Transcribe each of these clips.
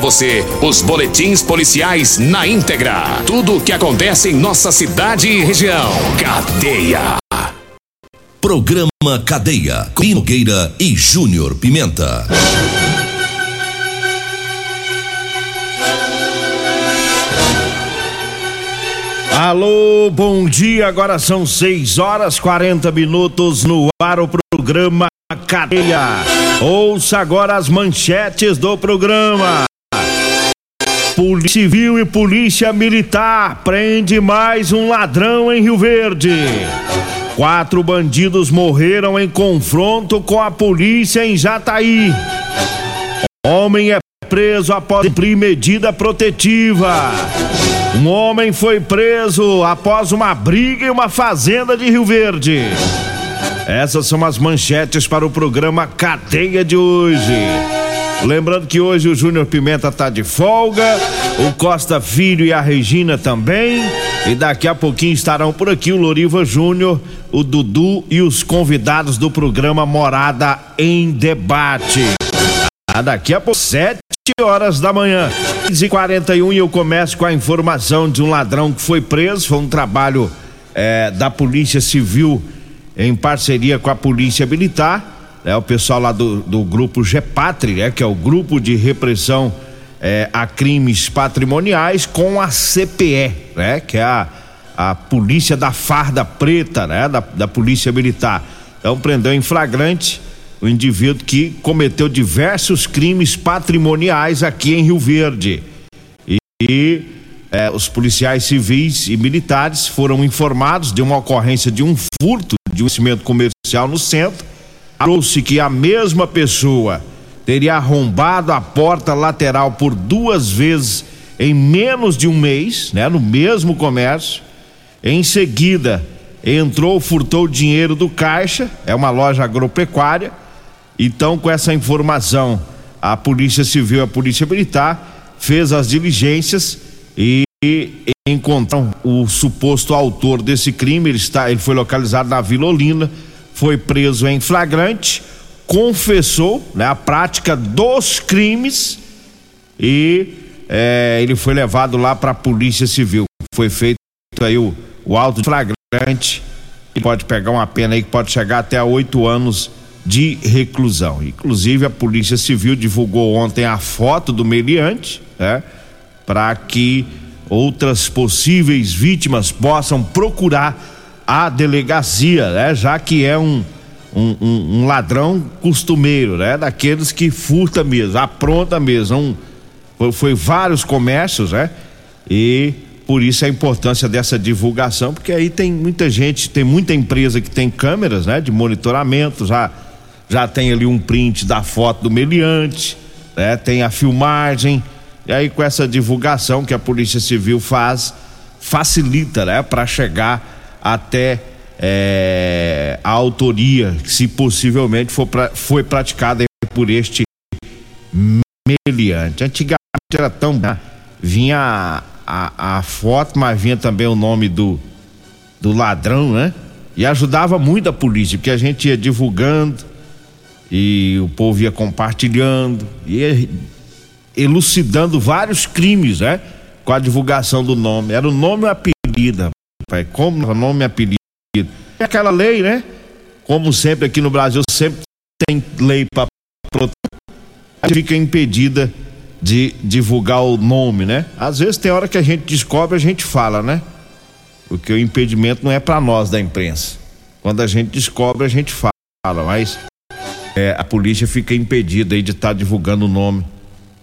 você os boletins policiais na íntegra. Tudo o que acontece em nossa cidade e região. Cadeia. Programa Cadeia. Com Nogueira e Júnior Pimenta. Alô, bom dia. Agora são 6 horas 40 minutos no ar o programa Cadeia. Ouça agora as manchetes do programa. Polícia Civil e Polícia Militar prende mais um ladrão em Rio Verde. Quatro bandidos morreram em confronto com a polícia em Jataí. Homem é preso após cumprir medida protetiva. Um homem foi preso após uma briga em uma fazenda de Rio Verde. Essas são as manchetes para o programa Cadeia de hoje. Lembrando que hoje o Júnior Pimenta tá de folga, o Costa Filho e a Regina também. E daqui a pouquinho estarão por aqui o Loriva Júnior, o Dudu e os convidados do programa Morada em Debate. Ah, daqui a pouco, sete horas da manhã. 15 41 e eu começo com a informação de um ladrão que foi preso. Foi um trabalho é, da Polícia Civil em parceria com a Polícia Militar né, o pessoal lá do, do grupo GEPATRI, né, que é o grupo de repressão é, a crimes patrimoniais, com a CPE, né, que é a, a polícia da farda preta, né, da, da polícia militar. Então prendeu em flagrante o indivíduo que cometeu diversos crimes patrimoniais aqui em Rio Verde. E, e é, os policiais civis e militares foram informados de uma ocorrência de um furto de um cimento comercial no centro trouxe que a mesma pessoa teria arrombado a porta lateral por duas vezes em menos de um mês, né, no mesmo comércio. Em seguida, entrou, furtou o dinheiro do caixa, é uma loja agropecuária. Então, com essa informação, a Polícia Civil e a Polícia Militar fez as diligências e encontraram o suposto autor desse crime. Ele está, ele foi localizado na Vila Olina foi preso em flagrante, confessou né, a prática dos crimes e é, ele foi levado lá para a Polícia Civil. Foi feito aí o, o auto de flagrante e pode pegar uma pena aí que pode chegar até oito anos de reclusão. Inclusive a Polícia Civil divulgou ontem a foto do meliante, né, para que outras possíveis vítimas possam procurar à delegacia, né? Já que é um, um, um, um ladrão costumeiro, né? Daqueles que furta mesmo, apronta mesmo. Um, foi, foi vários comércios, né? E por isso a importância dessa divulgação, porque aí tem muita gente, tem muita empresa que tem câmeras, né? De monitoramento, já, já tem ali um print da foto do meliante, né? Tem a filmagem, e aí com essa divulgação que a Polícia Civil faz, facilita, né? Para chegar até é, a autoria, se possivelmente for pra, foi praticada por este meliante. Antigamente era tão. Né? Vinha a, a, a, foto, mas vinha também o nome do, do ladrão, né? E ajudava muito a polícia, porque a gente ia divulgando e o povo ia compartilhando, ia elucidando vários crimes, né? Com a divulgação do nome. Era o nome e o apelido pai, como nome e apelido. É aquela lei, né? Como sempre aqui no Brasil, sempre tem lei para proteger. Fica impedida de divulgar o nome, né? Às vezes tem hora que a gente descobre, a gente fala, né? Porque o impedimento não é para nós da imprensa. Quando a gente descobre, a gente fala, mas é, a polícia fica impedida de estar tá divulgando o nome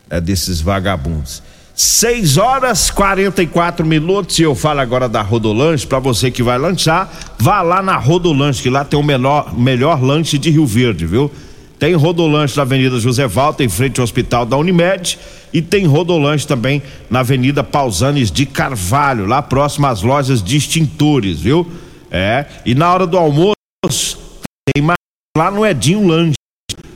é, desses vagabundos. 6 horas 44 minutos e eu falo agora da Rodolanche para você que vai lanchar, vá lá na Rodolanche que lá tem o menor, melhor lanche de Rio Verde, viu? Tem rodolanche na Avenida José Walter, em frente ao Hospital da Unimed. E tem rodolanche também na Avenida Pausanes de Carvalho, lá próximo às lojas de extintores, viu? É. E na hora do almoço, tem mais lá no Edinho Lanche.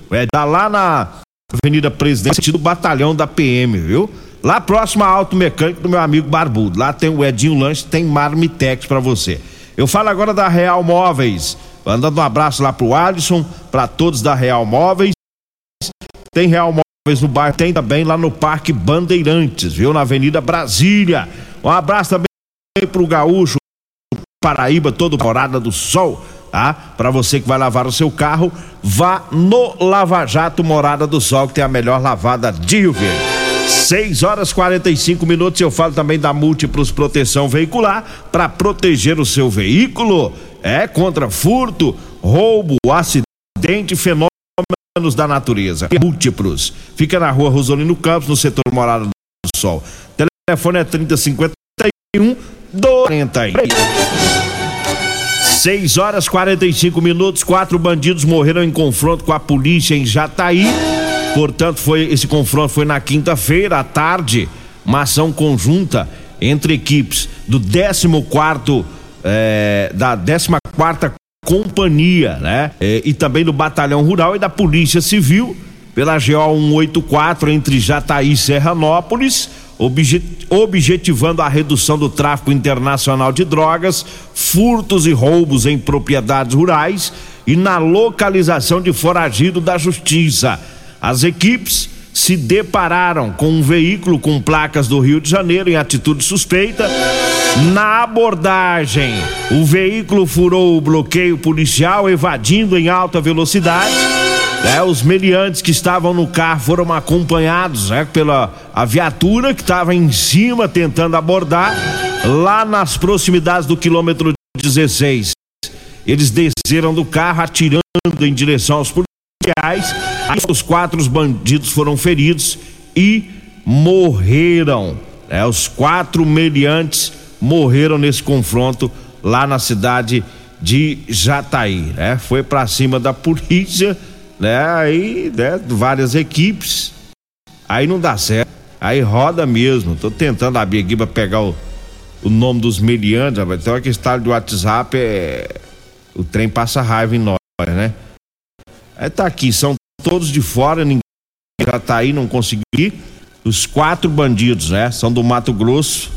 É, tá lá na Avenida Presidente do Batalhão da PM, viu? Lá próximo à Auto Mecânico do meu amigo Barbudo. Lá tem o Edinho Lanche, tem Marmitex para você. Eu falo agora da Real Móveis. Mandando um abraço lá pro Alisson, para todos da Real Móveis. Tem Real Móveis no bairro, tem também lá no Parque Bandeirantes, viu? Na Avenida Brasília. Um abraço também pro Gaúcho, Paraíba, todo Morada do Sol tá? Para você que vai lavar o seu carro, vá no Lava Jato Morada do Sol, que tem a melhor lavada de Rio Verde. 6 horas 45 minutos. Eu falo também da Múltiplos Proteção Veicular para proteger o seu veículo. É contra furto, roubo, acidente, fenômenos da natureza. Múltiplos. Fica na rua Rosolino Campos, no setor Morada do Sol. Telefone é 3051 40. 6 horas 45 minutos. Quatro bandidos morreram em confronto com a polícia em Jataí. Portanto, foi esse confronto foi na quinta-feira à tarde, uma ação conjunta entre equipes do 14 é, da 14 quarta companhia, né? É, e também do batalhão rural e da polícia civil pela GO 184 entre Jataí e Serranópolis objetivando a redução do tráfico internacional de drogas, furtos e roubos em propriedades rurais e na localização de foragido da justiça. As equipes se depararam com um veículo com placas do Rio de Janeiro em atitude suspeita. Na abordagem, o veículo furou o bloqueio policial, evadindo em alta velocidade é, os meliantes que estavam no carro foram acompanhados né, pela a viatura que estava em cima tentando abordar lá nas proximidades do quilômetro 16. Eles desceram do carro atirando em direção aos policiais. Aí os quatro bandidos foram feridos e morreram. É, os quatro meliantes morreram nesse confronto lá na cidade de Jataí. Né? Foi para cima da polícia né? Aí, né, várias equipes, aí não dá certo, aí roda mesmo. Tô tentando abrir aqui pra pegar o, o nome dos meliantes, uma que está do WhatsApp, é. O trem passa raiva em nós, né? Aí tá aqui, são todos de fora, ninguém já tá aí, não conseguiu ir. Os quatro bandidos, né? São do Mato Grosso,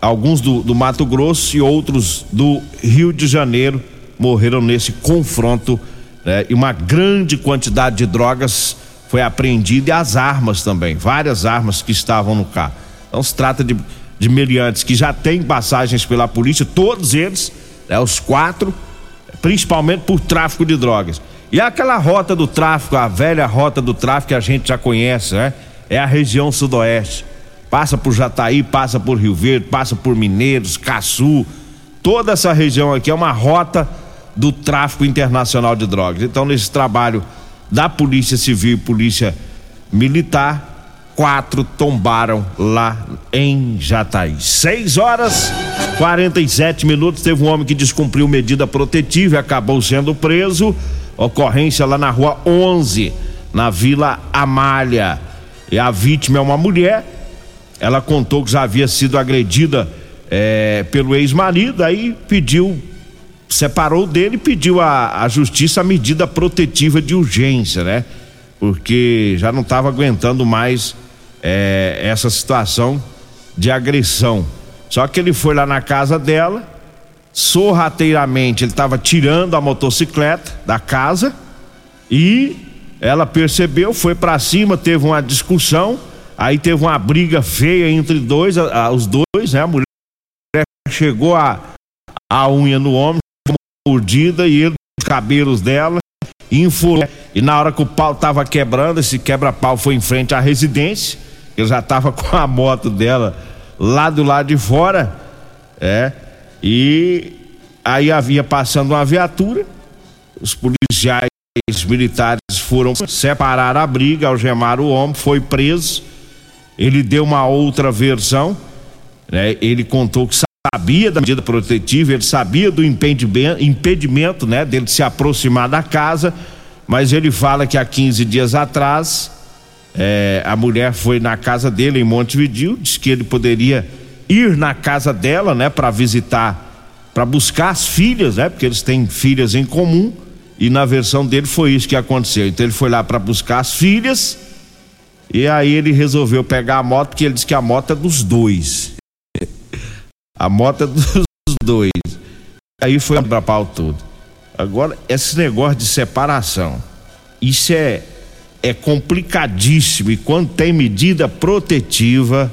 alguns do, do Mato Grosso e outros do Rio de Janeiro morreram nesse confronto né? E uma grande quantidade de drogas foi apreendida e as armas também, várias armas que estavam no carro. Então se trata de, de meliantes que já têm passagens pela polícia, todos eles, né, os quatro, principalmente por tráfico de drogas. E aquela rota do tráfico, a velha rota do tráfico que a gente já conhece, né? É a região sudoeste. Passa por Jataí, passa por Rio Verde, passa por Mineiros, Caçu. Toda essa região aqui é uma rota do tráfico internacional de drogas. Então, nesse trabalho da Polícia Civil e Polícia Militar, quatro tombaram lá em Jataí. 6 horas 47 minutos. Teve um homem que descumpriu medida protetiva e acabou sendo preso. Ocorrência lá na rua 11, na Vila Amália. E a vítima é uma mulher. Ela contou que já havia sido agredida é, pelo ex-marido, aí pediu separou dele e pediu à, justiça a medida protetiva de urgência, né? Porque já não estava aguentando mais é, essa situação de agressão. Só que ele foi lá na casa dela, sorrateiramente ele estava tirando a motocicleta da casa e ela percebeu, foi para cima, teve uma discussão, aí teve uma briga feia entre dois, a, a, os dois, né? A mulher chegou a, a unha no homem, mordida e ele, os cabelos dela, infurou. E na hora que o pau tava quebrando, esse quebra-pau foi em frente à residência. Ele já tava com a moto dela lá do lado de fora, é. E aí havia passando uma viatura, os policiais militares foram separar a briga, algemar o homem, foi preso. Ele deu uma outra versão, né? Ele contou que sabia da medida protetiva, ele sabia do impedimento, impedimento né, dele se aproximar da casa, mas ele fala que há 15 dias atrás é, a mulher foi na casa dele em Montevideo, disse que ele poderia ir na casa dela, né, para visitar, para buscar as filhas, né, porque eles têm filhas em comum. E na versão dele foi isso que aconteceu. Então ele foi lá para buscar as filhas e aí ele resolveu pegar a moto, porque ele disse que a moto é dos dois. a moto é dos dois. Aí foi para pau todo. Agora, esse negócio de separação, isso é, é complicadíssimo. E quando tem medida protetiva,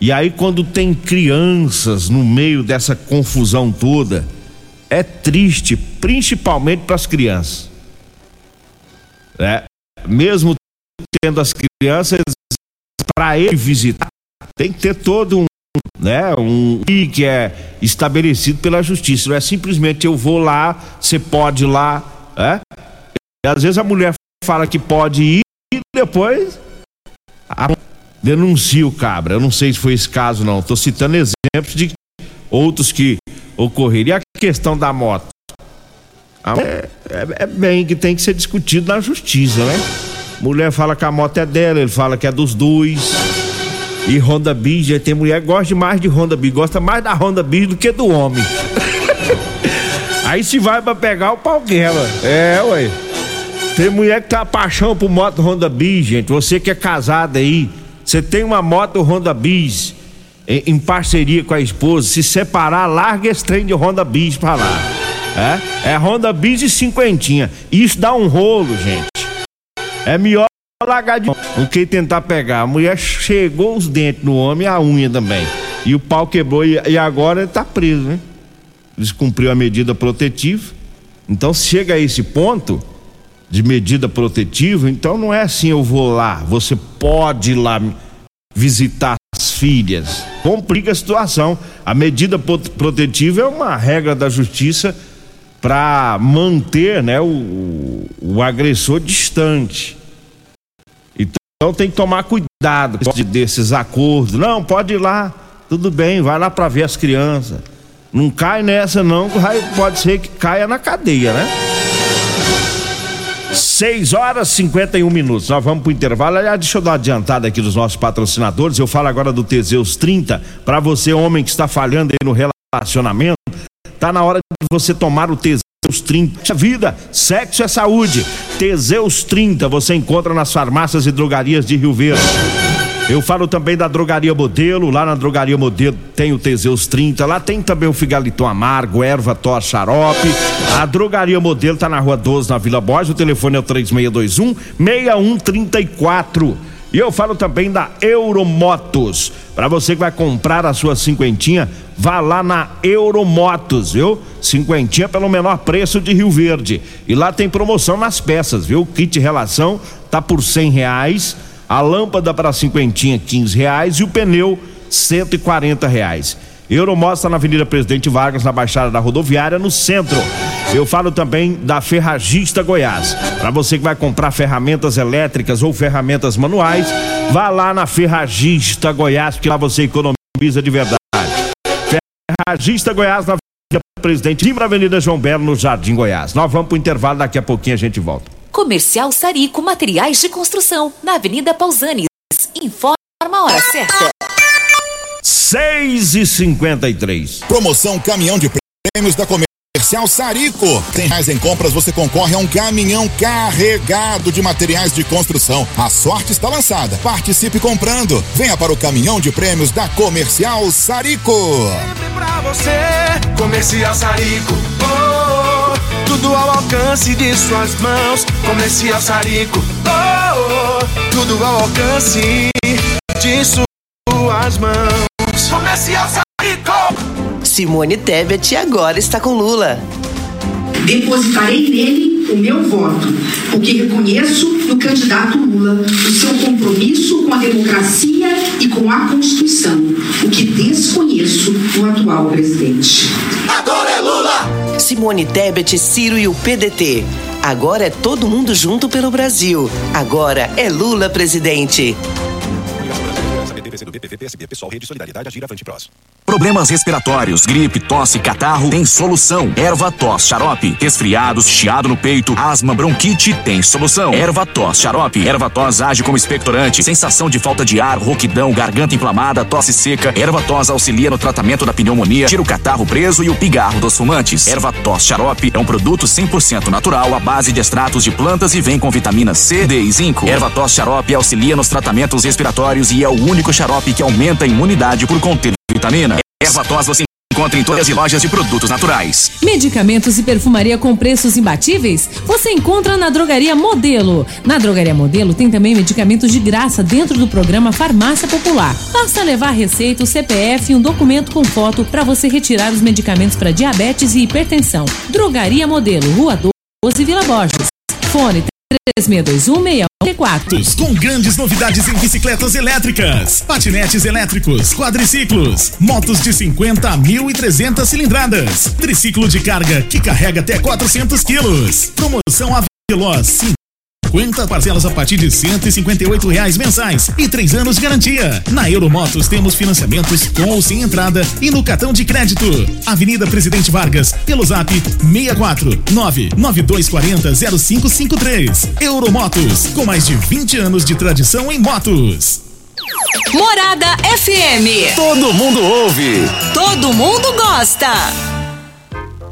e aí quando tem crianças no meio dessa confusão toda, é triste, principalmente para as crianças. É, mesmo tendo as crianças para ele visitar, tem que ter todo um, né, um que é estabelecido pela justiça. Não é simplesmente eu vou lá, você pode ir lá, é? E às vezes a mulher fala que pode ir e depois a, denuncia o cabra. Eu não sei se foi esse caso não. Estou citando exemplos de outros que ocorreram. E a questão da moto? É, é, é bem que tem que ser discutido na justiça, né? Mulher fala que a moto é dela, ele fala que é dos dois. E Honda Bis, tem mulher que gosta mais de Honda Bis, gosta mais da Honda Bis do que do homem. Aí se vai pra pegar o pau quebra. É, ué. Tem mulher que tá paixão por moto Honda Bis, gente. Você que é casada aí, você tem uma moto Honda Bis em, em, parceria com a esposa, se separar, larga esse trem de Honda Bis pra lá. É, é Honda Bis e cinquentinha. Isso dá um rolo, gente. É melhor largar de do que tentar pegar. A mulher chegou os dentes no homem a unha também. E o pau quebrou e, e agora ele tá preso, né? Descumpriu a medida protetiva. Então chega a esse ponto de medida protetiva, então não é assim eu vou lá, você pode ir lá visitar as filhas. Complica a situação. A medida protetiva é uma regra da justiça para manter né, o, o agressor distante. Então tem que tomar cuidado desses acordos. Não, pode ir lá, tudo bem, vai lá para ver as crianças. Não cai nessa não, pode ser que caia na cadeia, né? 6 horas e 51 minutos. Nós vamos pro intervalo. Aliás, deixa eu dar uma adiantada aqui dos nossos patrocinadores. Eu falo agora do Teseus 30. Para você, homem que está falhando aí no relacionamento, tá na hora de você tomar o Teseus 30. Vida, sexo é saúde. Teseus 30 você encontra nas farmácias e drogarias de Rio Verde. Eu falo também da Drogaria Modelo. Lá na Drogaria Modelo tem o Teseus 30. Lá tem também o Figaliton Amargo, Erva Tor Xarope. A Drogaria Modelo tá na Rua 12, na Vila Borges. O telefone é o 3621 6134. E eu falo também da Euromotos. Para você que vai comprar a sua cinquentinha, vá lá na Euromotos, viu? Cinquentinha pelo menor preço de Rio Verde. E lá tem promoção nas peças, viu? O kit relação tá por cem reais, a lâmpada para cinquentinha quinze reais e o pneu cento e quarenta reais. Euromotos está na Avenida Presidente Vargas, na Baixada da Rodoviária, no centro. Eu falo também da Ferragista Goiás. Para você que vai comprar ferramentas elétricas ou ferramentas manuais, vá lá na Ferragista Goiás, porque lá você economiza de verdade. Ferragista Goiás na Avenida Presidente Lima, Avenida João Belo, no Jardim Goiás. Nós vamos para o intervalo, daqui a pouquinho a gente volta. Comercial Sarico Materiais de Construção, na Avenida Pausanes. Informa a hora certa. 6 e 53 Promoção Caminhão de Prêmios da Comercial Sarico. Tem reais em compras, você concorre a um caminhão carregado de materiais de construção. A sorte está lançada. Participe comprando. Venha para o caminhão de prêmios da Comercial Sarico. Sempre pra você, Comercial Sarico. Oh, oh, tudo ao alcance de suas mãos. Comercial Sarico. Oh, oh, tudo ao alcance de suas mãos. Comercial Sarico. Simone Tebet agora está com Lula. Depositarei nele o meu voto, porque reconheço no candidato Lula o seu compromisso com a democracia e com a Constituição, o que desconheço no atual presidente. Agora é Lula! Simone Tebet, Ciro e o PDT. Agora é todo mundo junto pelo Brasil. Agora é Lula presidente. PSB, Pessoal, Rede Solidariedade, Agir, Avante Prós. Problemas respiratórios, gripe, tosse, catarro, tem solução. Erva tos, xarope. Resfriados, chiado no peito, asma, bronquite, tem solução. Erva tos, xarope. Erva tos age como expectorante. Sensação de falta de ar, rouquidão, garganta inflamada, tosse seca. Erva tos auxilia no tratamento da pneumonia, tira o catarro preso e o pigarro dos fumantes. Erva tos xarope é um produto 100% natural à base de extratos de plantas e vem com vitaminas C, D e zinco. Erva tos xarope auxilia nos tratamentos respiratórios e é o único xarope que aumenta a imunidade por conter vitamina. Erva tos você encontra em todas as lojas de produtos naturais. Medicamentos e perfumaria com preços imbatíveis? Você encontra na Drogaria Modelo. Na Drogaria Modelo tem também medicamentos de graça dentro do programa Farmácia Popular. Basta levar receita, o CPF e um documento com foto para você retirar os medicamentos para diabetes e hipertensão. Drogaria Modelo, Rua 12, Vila Borges. Fone 3621 com grandes novidades em bicicletas elétricas, patinetes elétricos, quadriciclos, motos de 50 a 1.300 cilindradas, triciclo de carga que carrega até 400 quilos. Promoção Aveloz 50 parcelas a partir de 158 reais mensais e três anos de garantia. Na Euromotos temos financiamentos com ou sem entrada e no cartão de crédito. Avenida Presidente Vargas, pelo zap 64 99240 0553. Euromotos, com mais de 20 anos de tradição em motos. Morada FM. Todo mundo ouve. Todo mundo gosta.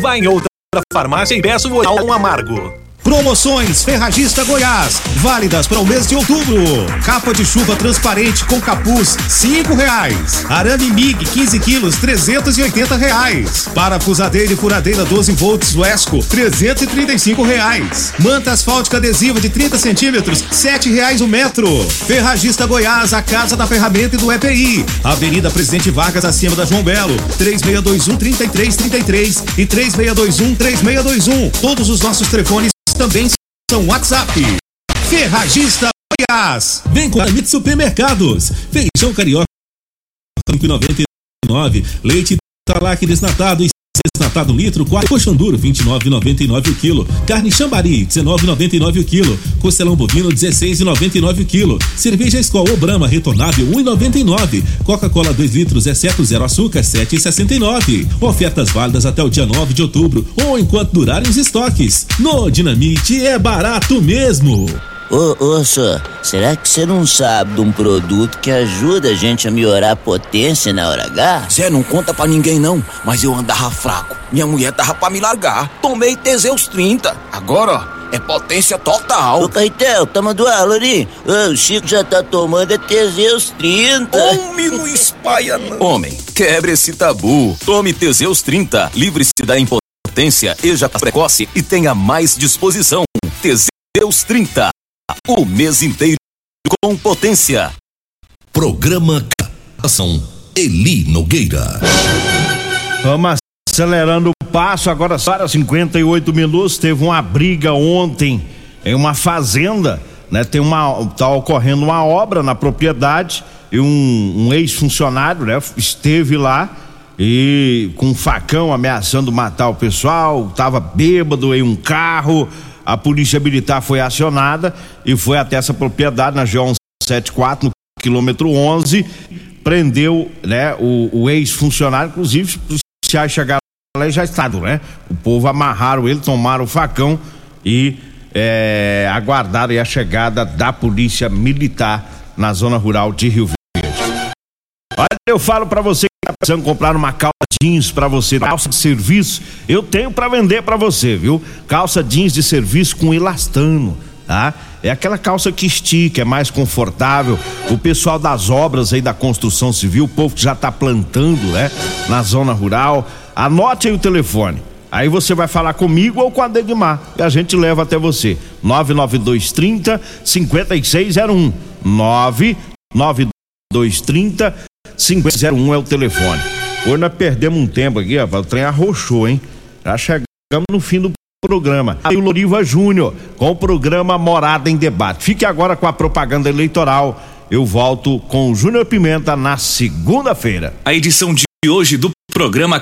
Vá em outra farmácia e peça o um amargo. Promoções Ferragista Goiás, válidas para o mês de outubro. Capa de chuva transparente com capuz, cinco reais. Arame MIG 15 quilos, 380 reais. Parafusadeira e furadeira 12 volts Wesco, 335 reais. Manta asfáltica adesiva de 30 centímetros, sete reais o metro. Ferragista Goiás, a casa da ferramenta e do EPI. Avenida Presidente Vargas, acima da João Belo, 3621 3333 e 3621 3621. Todos os nossos telefones também são WhatsApp. Ferragista Goiás. Vem com a Mit Supermercados. Feijão carioca 5,99. Leite Talac desnatado e desnatado litro, quatro coxão duro 29,99 o quilo, carne chambari 19,99 o quilo, costelão bovino 16,99 o quilo, cerveja Skol ou Brahma retornável 1,99, Coca-Cola 2 litros exceto zero açúcar 7,69. Ofertas válidas até o dia 9 de outubro ou enquanto durarem os estoques. No Dinamite é barato mesmo. Ô, ô, senhor, será que você não sabe de um produto que ajuda a gente a melhorar a potência na hora H? Zé, não conta pra ninguém não, mas eu andava fraco. Minha mulher tava pra me largar. Tomei Teseus 30. Agora, ó, é potência total. Ô, Caetel, tá mandando? Ô, o Chico já tá tomando é Teseus 30. Homem, não espalha não. Homem, quebre esse tabu. Tome Teseus 30. Livre-se da impotência, ejaculação precoce e tenha mais disposição. Teseus 30 o mês inteiro com potência. Programa Ação Eli Nogueira. Vamos acelerando o passo, agora para 58 minutos. Teve uma briga ontem em uma fazenda, né? Tem uma. tá ocorrendo uma obra na propriedade e um, um ex-funcionário, né? Esteve lá e com um facão ameaçando matar o pessoal, tava bêbado em um carro a polícia militar foi acionada e foi até essa propriedade na G 174 no quilômetro 11, prendeu, né, o, o ex-funcionário, inclusive os policiais chegaram lá e já estado, né? O povo amarraram ele, tomaram o facão e é, aguardaram a chegada da polícia militar na zona rural de Rio Verde. Olha, eu falo para você precisando comprar uma calça jeans para você, calça de serviço, eu tenho para vender para você, viu? Calça jeans de serviço com elastano, tá? É aquela calça que estica, é mais confortável. O pessoal das obras aí da construção civil, o povo que já tá plantando, né? Na zona rural, anote aí o telefone. Aí você vai falar comigo ou com a Degmar e a gente leva até você. 99230 5601. 99230 5001 é o telefone. Hoje nós perdemos um tempo aqui, rapaz. O trem arrochou, hein? Já chegamos no fim do programa. Aí o Loriva Júnior com o programa Morada em Debate. Fique agora com a propaganda eleitoral. Eu volto com o Júnior Pimenta na segunda-feira. A edição de hoje do programa